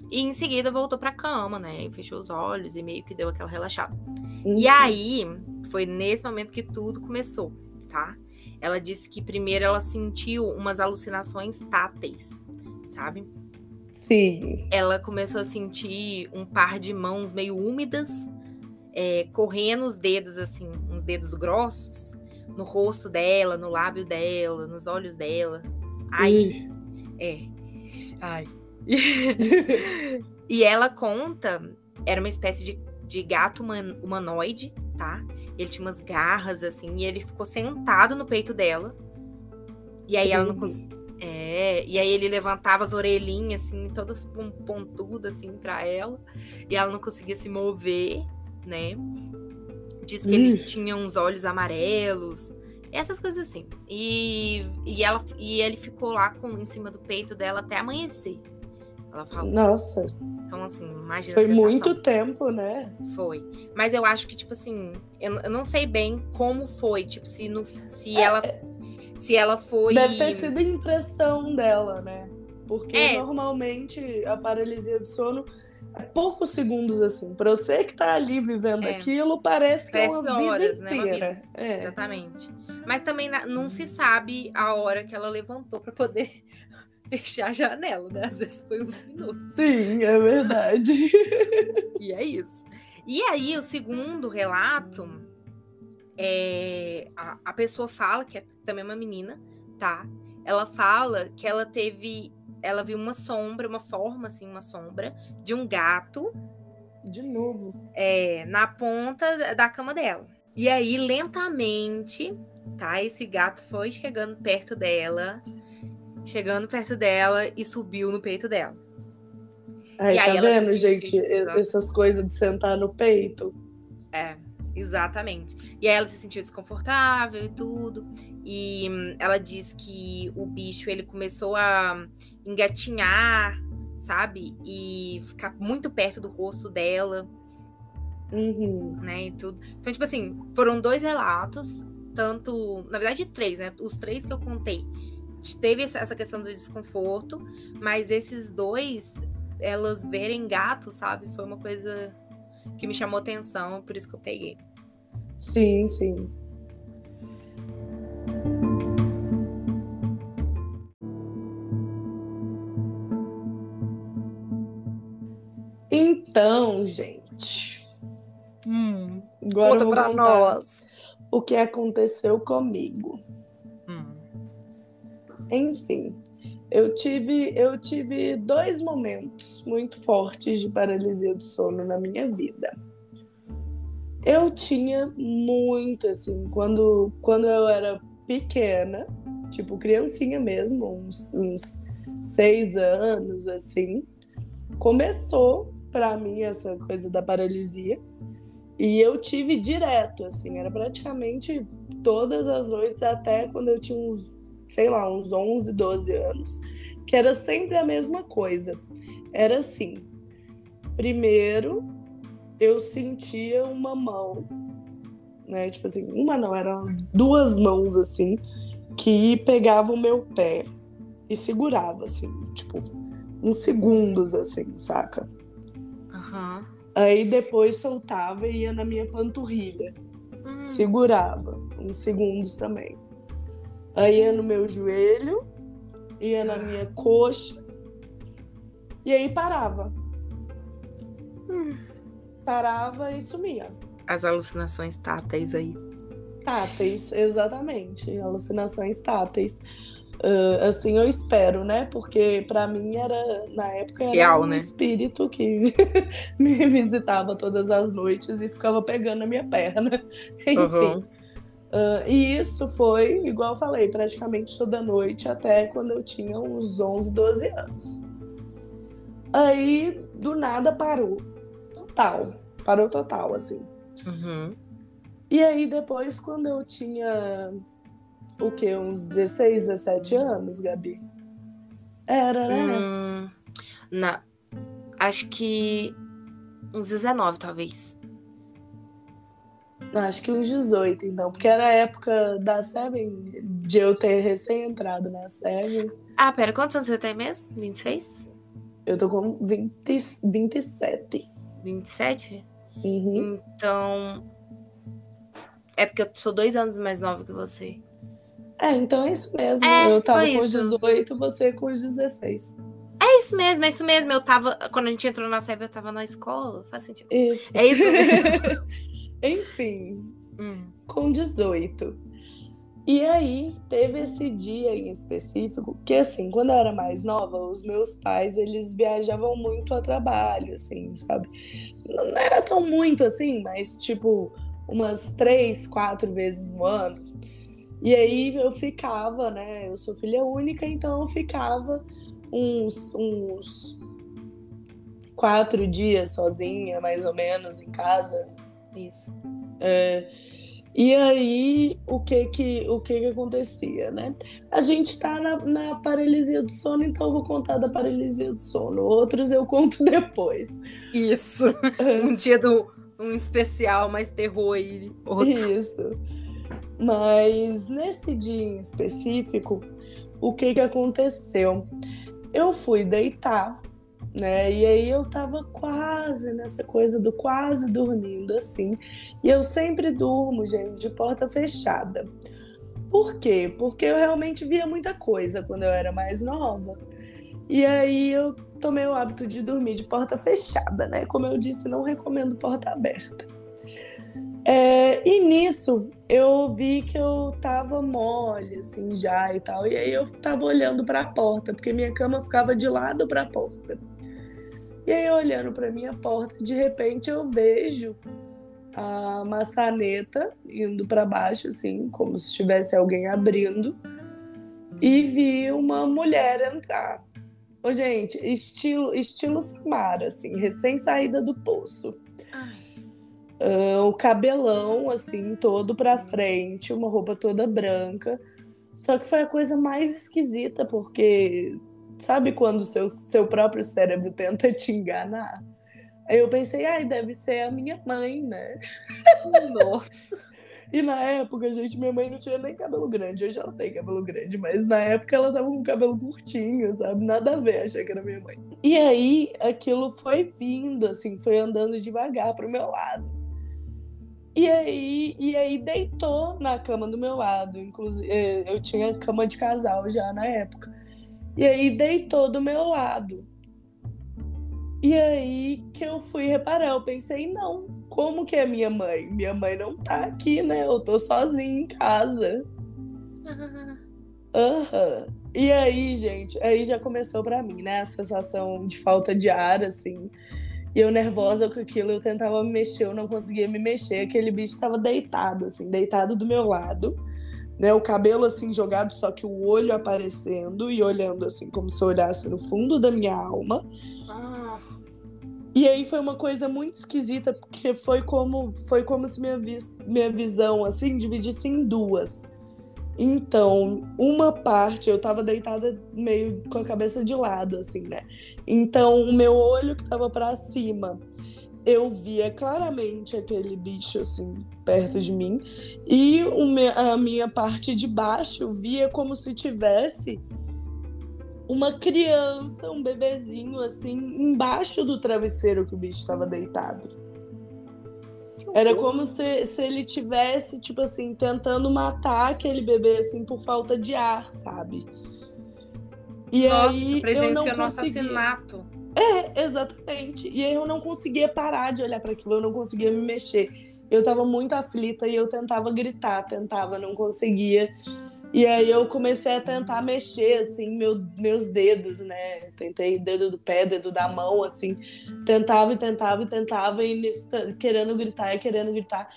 E em seguida voltou pra cama, né? E fechou os olhos e meio que deu aquela relaxada. Uhum. E aí, foi nesse momento que tudo começou, tá? Ela disse que primeiro ela sentiu umas alucinações táteis, sabe? Sim. Ela começou a sentir um par de mãos meio úmidas, é, correndo os dedos, assim, uns dedos grossos, no rosto dela, no lábio dela, nos olhos dela. Aí, é. Ai. [laughs] e ela conta, era uma espécie de, de gato humanoide, tá? Ele tinha umas garras, assim, e ele ficou sentado no peito dela. E aí ela não conseguia. É, e aí ele levantava as orelhinhas, assim, todas pontudas, assim, pra ela. E ela não conseguia se mover, né? Diz que ele tinha uns olhos amarelos. Essas coisas assim. E, e, ela, e ele ficou lá com, em cima do peito dela até amanhecer. Ela falou. Nossa. Então, assim, imagina. Foi muito tempo, né? Foi. Mas eu acho que, tipo assim, eu, eu não sei bem como foi. Tipo, se, no, se é, ela. É. Se ela foi. Deve ter sido impressão dela, né? Porque é. normalmente a paralisia do sono poucos segundos, assim. Pra você que tá ali vivendo é. aquilo, parece que parece é uma horas, vida inteira. Né? É. Exatamente. Mas também não se sabe a hora que ela levantou para poder [laughs] fechar a janela, né? Às vezes foi uns minutos. Sim, é verdade. [laughs] e é isso. E aí, o segundo relato, é, a, a pessoa fala, que é também uma menina, tá? Ela fala que ela teve ela viu uma sombra, uma forma, assim, uma sombra de um gato. De novo. É, na ponta da cama dela. E aí, lentamente, tá? Esse gato foi chegando perto dela, chegando perto dela e subiu no peito dela. Aí, e tá aí vendo, gente? Essas coisas de sentar no peito. É. Exatamente. E aí ela se sentiu desconfortável e tudo. E hum, ela diz que o bicho ele começou a engatinhar, sabe? E ficar muito perto do rosto dela. Uhum. Né? E tudo. Então, tipo assim, foram dois relatos, tanto. Na verdade, três, né? Os três que eu contei. Teve essa questão do desconforto, mas esses dois, elas verem gato, sabe? Foi uma coisa que me chamou atenção, por isso que eu peguei. Sim, sim. Então, gente. Hum, agora conta pra nós. O que aconteceu comigo. Enfim, eu tive, eu tive dois momentos muito fortes de paralisia do sono na minha vida. Eu tinha muito, assim, quando, quando eu era pequena, tipo criancinha mesmo, uns, uns seis anos, assim, começou para mim essa coisa da paralisia. E eu tive direto, assim, era praticamente todas as noites, até quando eu tinha uns, sei lá, uns 11, 12 anos, que era sempre a mesma coisa. Era assim: primeiro eu sentia uma mão, né? Tipo assim, uma não, eram duas mãos assim, que pegavam o meu pé e segurava, assim, tipo, uns segundos, assim, saca? Uhum. Aí depois soltava e ia na minha panturrilha. Uhum. Segurava, uns segundos também. Aí ia no meu joelho, ia na minha coxa, e aí parava. Parava e sumia. As alucinações táteis aí. Táteis, exatamente. Alucinações táteis. Uh, assim eu espero, né? Porque para mim era, na época, era Real, um né? espírito que [laughs] me visitava todas as noites e ficava pegando a minha perna. [laughs] Enfim. Uhum. Uh, e isso foi, igual eu falei, praticamente toda noite, até quando eu tinha uns 11, 12 anos. Aí, do nada, parou total. Parou total, assim. Uhum. E aí, depois, quando eu tinha o quê? Uns 16, 17 anos, Gabi? Era, né? Hum, na... Acho que uns 19, talvez. Acho que uns 18, então. Porque era a época da Seven, de eu ter recém-entrado na Seven. Ah, pera, quantos anos você tem mesmo? 26? Eu tô com 20, 27. 27? Uhum. Então. É porque eu sou dois anos mais nova que você. É, então é isso mesmo. É, eu tava com os 18, você com os 16. É isso mesmo, é isso mesmo. Eu tava. Quando a gente entrou na SEB, eu tava na escola. Faz sentido. Isso. É isso mesmo. [laughs] Enfim. Hum. Com 18. E aí, teve esse dia em específico, que assim, quando eu era mais nova, os meus pais, eles viajavam muito a trabalho, assim, sabe? Não era tão muito assim, mas tipo, umas três, quatro vezes no ano. E aí eu ficava, né? Eu sou filha única, então eu ficava uns, uns quatro dias sozinha, mais ou menos, em casa. Isso. É, e aí, o que que, o que que acontecia, né? A gente está na, na paralisia do sono, então eu vou contar da paralisia do sono. Outros eu conto [laughs] depois. Isso. um dia do um especial mais terror aí. Outro. Isso. Mas nesse dia em específico, o que que aconteceu? Eu fui deitar né? E aí eu tava quase nessa coisa do quase dormindo assim. E eu sempre durmo, gente, de porta fechada. Por quê? Porque eu realmente via muita coisa quando eu era mais nova. E aí eu tomei o hábito de dormir de porta fechada, né? Como eu disse, não recomendo porta aberta. É, e nisso eu vi que eu tava mole, assim, já e tal. E aí eu tava olhando para a porta, porque minha cama ficava de lado para a porta. E aí, olhando para minha porta, de repente eu vejo a maçaneta indo para baixo, assim, como se tivesse alguém abrindo. E vi uma mulher entrar. Ô, gente, estilo, estilo Samara, assim, recém-saída do poço. Uh, o cabelão, assim, todo pra frente, uma roupa toda branca. Só que foi a coisa mais esquisita, porque sabe quando seu, seu próprio cérebro tenta te enganar? Aí eu pensei, ai, deve ser a minha mãe, né? Nossa! [laughs] E na época, gente, minha mãe não tinha nem cabelo grande. Hoje ela tem cabelo grande, mas na época ela tava com cabelo curtinho, sabe? Nada a ver, achei que era minha mãe. E aí aquilo foi vindo, assim, foi andando devagar pro meu lado. E aí, e aí deitou na cama do meu lado. Inclusive, é, eu tinha cama de casal já na época. E aí deitou do meu lado. E aí que eu fui reparar, eu pensei, não, como que é minha mãe? Minha mãe não tá aqui, né? Eu tô sozinha em casa. [laughs] Aham. Uhum. E aí, gente, aí já começou para mim, né? A sensação de falta de ar, assim. E eu nervosa com aquilo, eu tentava me mexer, eu não conseguia me mexer. Aquele bicho estava deitado, assim, deitado do meu lado, né? O cabelo, assim, jogado, só que o olho aparecendo e olhando, assim, como se olhasse no fundo da minha alma. Ah. E aí foi uma coisa muito esquisita, porque foi como, foi como se minha, vis, minha visão, assim, dividisse em duas. Então, uma parte eu tava deitada meio com a cabeça de lado, assim, né? Então, o meu olho que tava para cima, eu via claramente aquele bicho, assim, perto de mim. E a minha parte de baixo eu via como se tivesse uma criança, um bebezinho, assim, embaixo do travesseiro que o bicho estava deitado. Era como se, se ele tivesse, tipo assim, tentando matar aquele bebê, assim, por falta de ar, sabe? E Nossa, aí eu não conseguia... assassinato. É, exatamente. E aí eu não conseguia parar de olhar para aquilo, eu não conseguia me mexer. Eu tava muito aflita e eu tentava gritar, tentava, não conseguia. E aí eu comecei a tentar mexer, assim, meu, meus dedos, né? Tentei dedo do pé, dedo da mão, assim. Tentava e tentava e tentava, e nisso, querendo gritar e querendo gritar.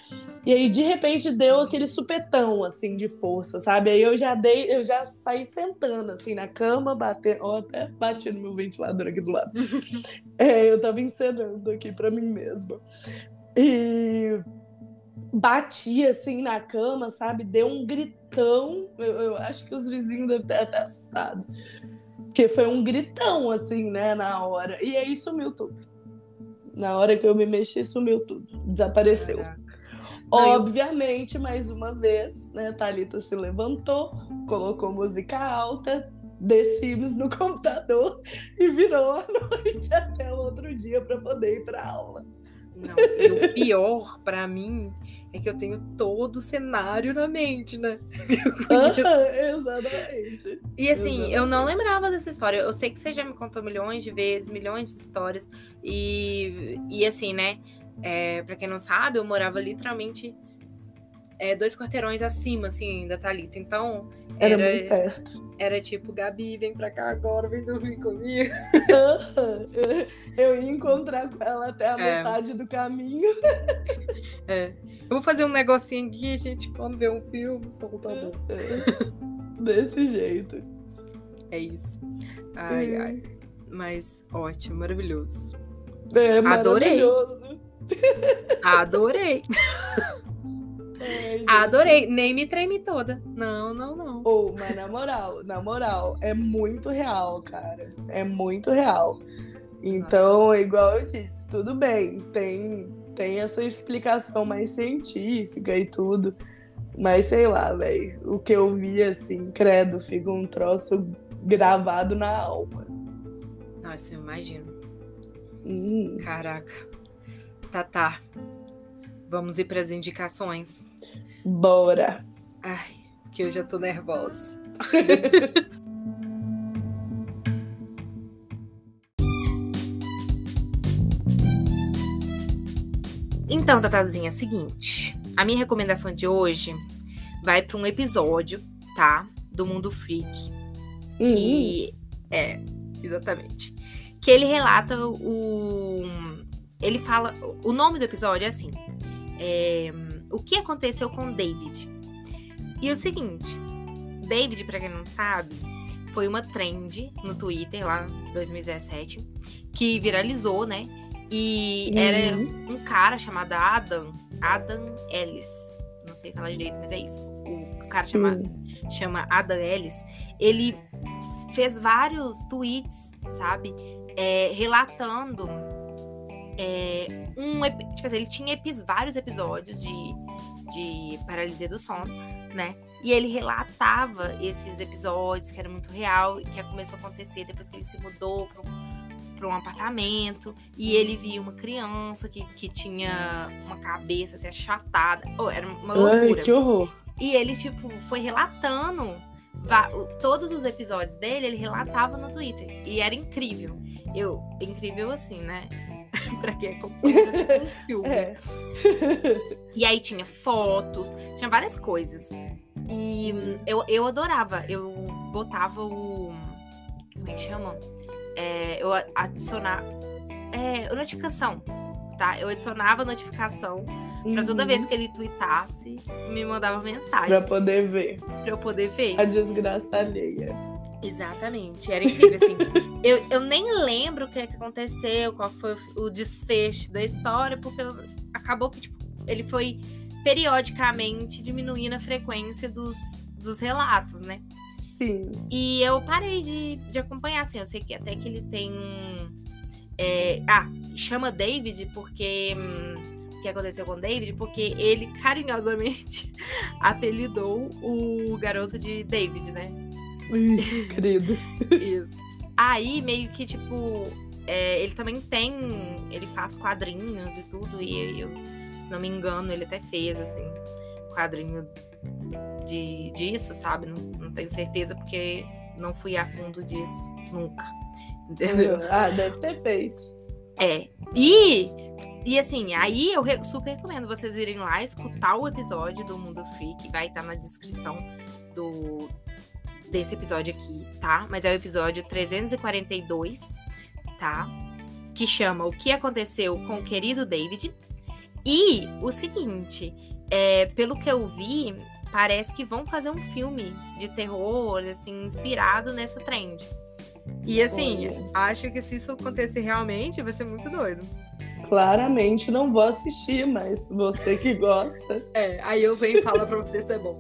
E aí, de repente, deu aquele supetão, assim, de força, sabe? Aí eu já dei, eu já saí sentando, assim, na cama, batendo. Ó, até bati no meu ventilador aqui do lado. [laughs] é, eu tava encenando aqui para mim mesma. E bati assim na cama, sabe? Deu um gritão. Eu, eu acho que os vizinhos devem ter até assustado. Porque foi um gritão, assim, né, na hora. E aí sumiu tudo. Na hora que eu me mexi, sumiu tudo. Desapareceu. Caraca. Obviamente, mais uma vez, né, Thalita se levantou, colocou música alta, The Sims no [laughs] computador e virou a [laughs] noite até o outro dia para poder ir para aula. Não, e o pior para mim é que eu tenho todo o cenário na mente, né? [laughs] exatamente. E assim, exatamente. eu não lembrava dessa história. Eu sei que você já me contou milhões de vezes, milhões de histórias. E, e assim, né? É, para quem não sabe, eu morava literalmente é, dois quarteirões acima, assim, da Thalita. Então. Era, era muito perto. Era tipo, Gabi, vem pra cá agora, vem dormir comigo. [laughs] Eu ia encontrar com ela até a é. metade do caminho. É. Eu vou fazer um negocinho aqui, a gente, quando ver um filme, tá bom. É. Desse jeito. É isso. Ai, hum. ai. Mas ótimo, maravilhoso. É, maravilhoso. Adorei. [laughs] Adorei. É, Adorei, nem me treme toda. Não, não, não. Ou, oh, mas na moral, na moral, é muito real, cara. É muito real. Então, Nossa. igual eu disse, tudo bem, tem, tem essa explicação mais científica e tudo. Mas sei lá, velho, o que eu vi assim, credo, fica um troço gravado na alma. Nossa, eu imagino. Hum. Caraca. Tá, tá. Vamos ir para as indicações. Bora. Ai, que eu já tô nervosa. [laughs] Então, Tatazinha, é o seguinte. A minha recomendação de hoje vai para um episódio, tá? Do Mundo Freak. Que é, exatamente. Que ele relata o. Ele fala. O nome do episódio é assim. É, o que aconteceu com David? E é o seguinte, David, para quem não sabe, foi uma trend no Twitter lá em 2017 que viralizou, né? E uhum. era um cara chamado Adam, Adam Ellis. Não sei falar direito, mas é isso. O cara chama, chama Adam Ellis. Ele fez vários tweets, sabe? É, relatando é, um. Tipo assim, ele tinha vários episódios de, de paralisia do sono, né? E ele relatava esses episódios, que era muito real, que começou a acontecer depois que ele se mudou para um um apartamento e ele via uma criança que, que tinha uma cabeça assim, achatada. Oh, era uma loucura. Ai, que horror. E ele, tipo, foi relatando todos os episódios dele, ele relatava no Twitter. E era incrível. Eu, incrível assim, né? [laughs] pra quem acompanha, tipo um [laughs] filme. É. e aí tinha fotos, tinha várias coisas. E eu, eu adorava. Eu botava o. Como é que chama? é, eu adicionar é, notificação, tá? Eu adicionava notificação uhum. para toda vez que ele tweetasse, me mandava mensagem. Pra poder ver. Pra eu poder ver. A desgraça alheia. Exatamente, era incrível, assim. [laughs] eu, eu nem lembro o que, é que aconteceu, qual foi o, o desfecho da história, porque eu, acabou que, tipo, ele foi periodicamente diminuindo a frequência dos, dos relatos, né? Sim. E eu parei de, de acompanhar, assim. Eu sei que até que ele tem um. É, ah, chama David porque. Hum, o que aconteceu com David? Porque ele carinhosamente [laughs] apelidou o garoto de David, né? [laughs] Querido. Isso. Aí, meio que, tipo, é, ele também tem. Ele faz quadrinhos e tudo. E eu, se não me engano, ele até fez, assim, quadrinho de, disso, sabe? Não, não tenho certeza porque não fui a fundo disso nunca. Entendeu? Ah, deve ter feito. É. E, e assim, aí eu super recomendo vocês irem lá escutar o episódio do Mundo Freak, vai estar na descrição do desse episódio aqui, tá? Mas é o episódio 342, tá? Que chama O que aconteceu com o querido David. E o seguinte, é, pelo que eu vi, parece que vão fazer um filme de terror, assim, inspirado nessa trend. E assim, Olha. acho que se isso acontecer realmente, vai ser muito doido. Claramente não vou assistir, mas você que gosta. É, aí eu venho e falo pra você se é bom.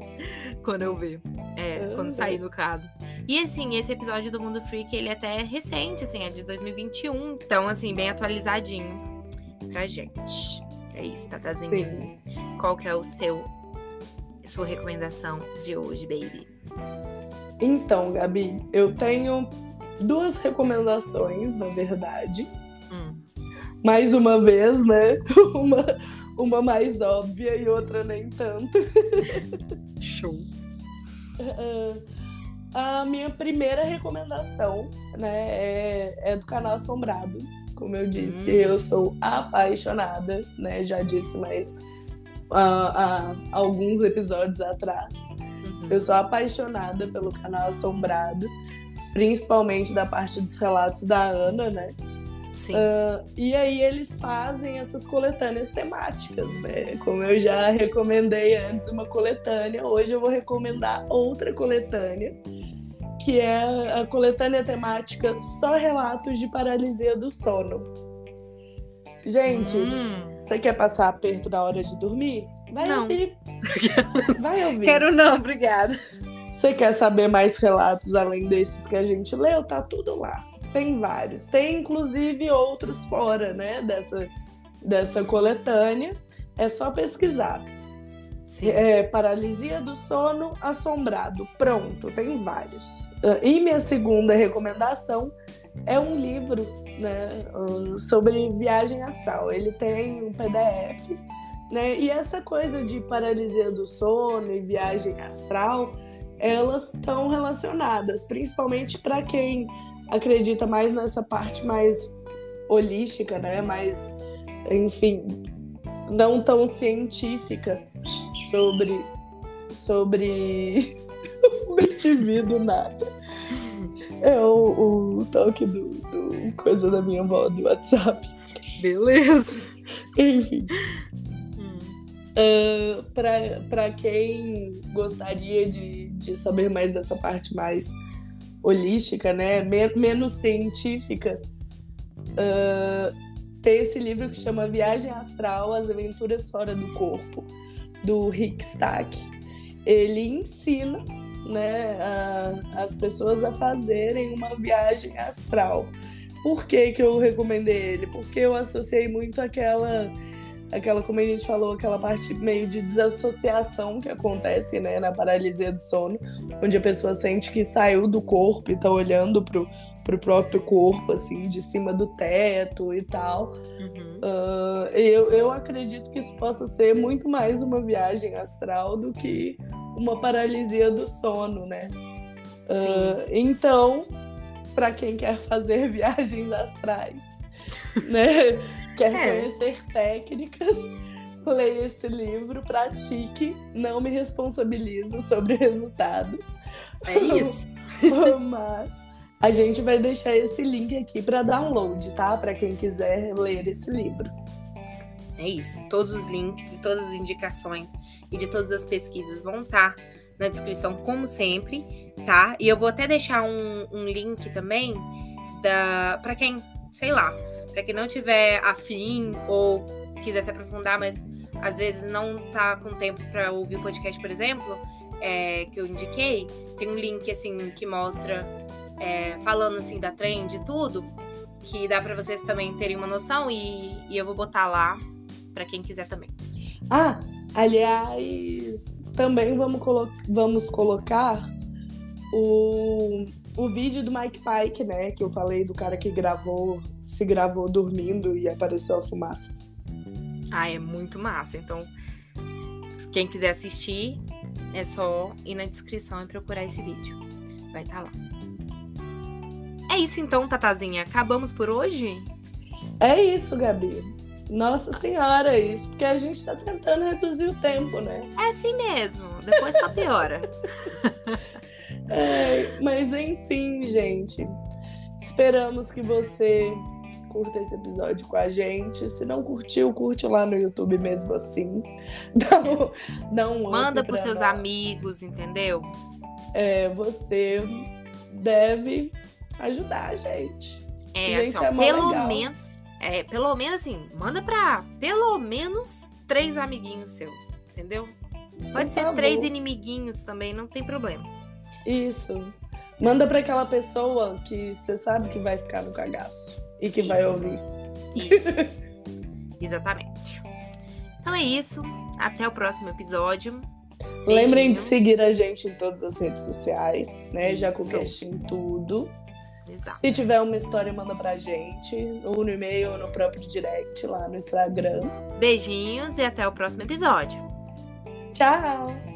Quando eu ver. É, quando sair no caso. E assim, esse episódio do Mundo Freak, ele é até recente, assim, é de 2021. Então, assim, bem atualizadinho pra gente. É isso, Tatazinha. Sim. Qual que é o seu sua recomendação de hoje, baby? Então, Gabi, eu tenho duas recomendações, na verdade. Hum. Mais uma vez, né? [laughs] Uma, uma mais óbvia e outra nem tanto. [laughs] Show. Uh, a minha primeira recomendação, né, é, é do canal Assombrado. Como eu disse, hum. eu sou apaixonada, né? Já disse, mas há, alguns episódios atrás. Uhum. Eu sou apaixonada pelo canal Assombrado, principalmente da parte dos relatos da Ana, né? Uh, e aí eles fazem essas coletâneas temáticas, né? Como eu já recomendei antes uma coletânea, hoje eu vou recomendar outra coletânea, que é a coletânea temática Só Relatos de Paralisia do Sono. Gente, hum. você quer passar aperto na hora de dormir? Vai não. ouvir. [laughs] Vai ouvir. Quero não, obrigada. Você quer saber mais relatos além desses que a gente leu? Tá tudo lá. Tem vários. Tem inclusive outros fora, né? Dessa, dessa coletânea. É só pesquisar. É, paralisia do sono assombrado. Pronto, tem vários. Ah, e minha segunda recomendação é um livro né, sobre viagem astral. Ele tem um PDF, né? E essa coisa de paralisia do sono e viagem astral, elas estão relacionadas, principalmente para quem acredita mais nessa parte mais holística, né? Mais, enfim, não tão científica sobre sobre [laughs] o BTV do nada. É o, o toque do, do coisa da minha avó do WhatsApp. Beleza. Enfim. Uh, para quem gostaria de, de saber mais dessa parte mais holística, né, Men menos científica, uh, tem esse livro que chama Viagem Astral: As Aventuras Fora do Corpo, do Rick Stack. Ele ensina né, a, as pessoas a fazerem uma viagem astral. Por que, que eu recomendei ele? Porque eu associei muito aquela aquela, como a gente falou, aquela parte meio de desassociação que acontece, né, na paralisia do sono, onde a pessoa sente que saiu do corpo e tá olhando pro, pro próprio corpo, assim, de cima do teto e tal. Uhum. Uh, eu, eu acredito que isso possa ser muito mais uma viagem astral do que uma paralisia do sono, né? Uh, então, para quem quer fazer [laughs] viagens astrais, né? Quer é. conhecer técnicas? Leia esse livro, pratique, não me responsabilizo sobre resultados. É isso. [laughs] Mas a gente vai deixar esse link aqui para download, tá? Para quem quiser ler esse livro. É isso. Todos os links e todas as indicações e de todas as pesquisas vão estar tá na descrição, como sempre, tá? E eu vou até deixar um, um link também da para quem, sei lá, para quem não tiver afim ou quiser se aprofundar, mas às vezes não tá com tempo para ouvir o podcast, por exemplo, é, que eu indiquei, tem um link assim que mostra é, falando assim da trend e tudo, que dá para vocês também terem uma noção e, e eu vou botar lá para quem quiser também. Ah, aliás, também vamos, colo vamos colocar o o vídeo do Mike Pike, né? Que eu falei do cara que gravou, se gravou dormindo e apareceu a fumaça. Ah, é muito massa. Então, quem quiser assistir, é só ir na descrição e procurar esse vídeo. Vai estar tá lá. É isso então, Tatazinha. Acabamos por hoje? É isso, Gabi. Nossa senhora, é isso, porque a gente tá tentando reduzir o tempo, né? É assim mesmo. Depois só piora. [laughs] É, [laughs] mas enfim, gente. Esperamos que você curta esse episódio com a gente. Se não curtiu, curte lá no YouTube mesmo assim. [laughs] Dá um, dá um Manda pros seus nós. amigos, entendeu? É, você deve ajudar a gente. É, gente, assim, ó, é pelo menos, é, pelo menos assim, manda pra pelo menos três amiguinhos seus, entendeu? Pode Por ser favor. três inimiguinhos também, não tem problema. Isso. Manda para aquela pessoa que você sabe que vai ficar no cagaço e que isso. vai ouvir. Isso. [laughs] Exatamente. Então é isso. Até o próximo episódio. Beijinho. Lembrem de seguir a gente em todas as redes sociais, né? Isso. Já com em tudo. Exato. Se tiver uma história, manda pra gente. Ou no e-mail, ou no próprio direct lá no Instagram. Beijinhos e até o próximo episódio. Tchau!